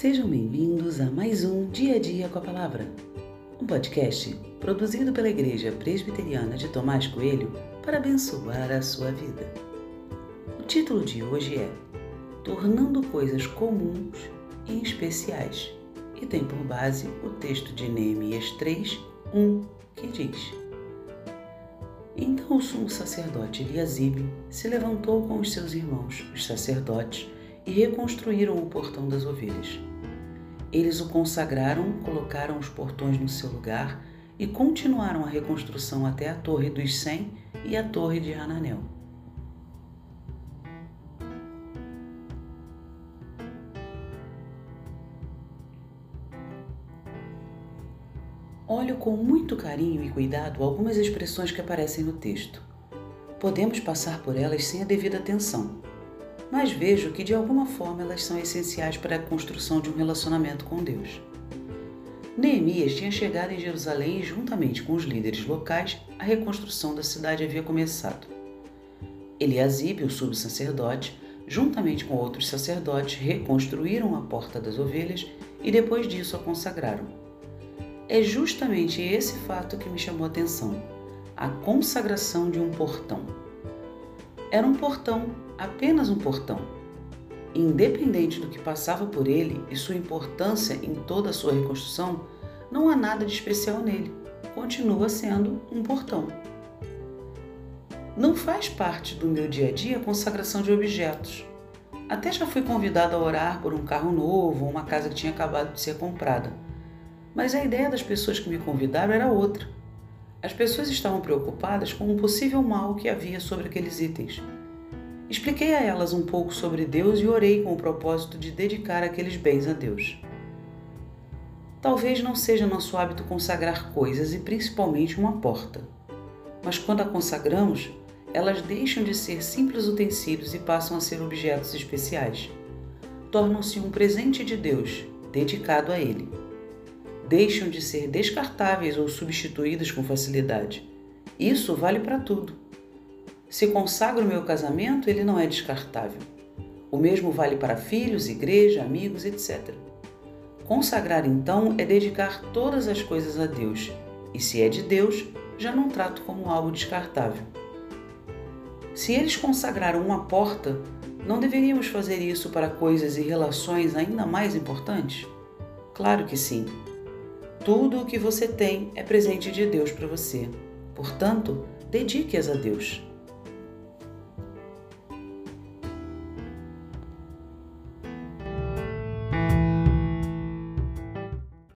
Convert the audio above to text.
Sejam bem-vindos a mais um Dia a Dia com a Palavra, um podcast produzido pela Igreja Presbiteriana de Tomás Coelho para abençoar a sua vida. O título de hoje é Tornando Coisas Comuns e Especiais e tem por base o texto de Neemias 3, 1, que diz: Então o sumo sacerdote Eliasibe se levantou com os seus irmãos, os sacerdotes, e reconstruíram o portão das ovelhas. Eles o consagraram, colocaram os portões no seu lugar e continuaram a reconstrução até a Torre dos Cem e a Torre de Hananel. Olho com muito carinho e cuidado algumas expressões que aparecem no texto. Podemos passar por elas sem a devida atenção, mas vejo que de alguma forma elas são essenciais para a construção de um relacionamento com Deus. Neemias tinha chegado em Jerusalém e, juntamente com os líderes locais, a reconstrução da cidade havia começado. Eliasibe, o subsacerdote, juntamente com outros sacerdotes, reconstruíram a Porta das Ovelhas e depois disso a consagraram. É justamente esse fato que me chamou a atenção: a consagração de um portão. Era um portão apenas um portão. Independente do que passava por ele e sua importância em toda a sua reconstrução, não há nada de especial nele. Continua sendo um portão. Não faz parte do meu dia a dia a consagração de objetos. Até já fui convidado a orar por um carro novo ou uma casa que tinha acabado de ser comprada. Mas a ideia das pessoas que me convidaram era outra. As pessoas estavam preocupadas com um possível mal que havia sobre aqueles itens Expliquei a elas um pouco sobre Deus e orei com o propósito de dedicar aqueles bens a Deus. Talvez não seja nosso hábito consagrar coisas e principalmente uma porta, mas quando a consagramos, elas deixam de ser simples utensílios e passam a ser objetos especiais. Tornam-se um presente de Deus, dedicado a Ele. Deixam de ser descartáveis ou substituídas com facilidade. Isso vale para tudo se consagro meu casamento, ele não é descartável. O mesmo vale para filhos, igreja, amigos, etc. Consagrar, então, é dedicar todas as coisas a Deus, e se é de Deus, já não trato como algo descartável. Se eles consagraram uma porta, não deveríamos fazer isso para coisas e relações ainda mais importantes? Claro que sim. Tudo o que você tem é presente de Deus para você. Portanto, dedique-as a Deus.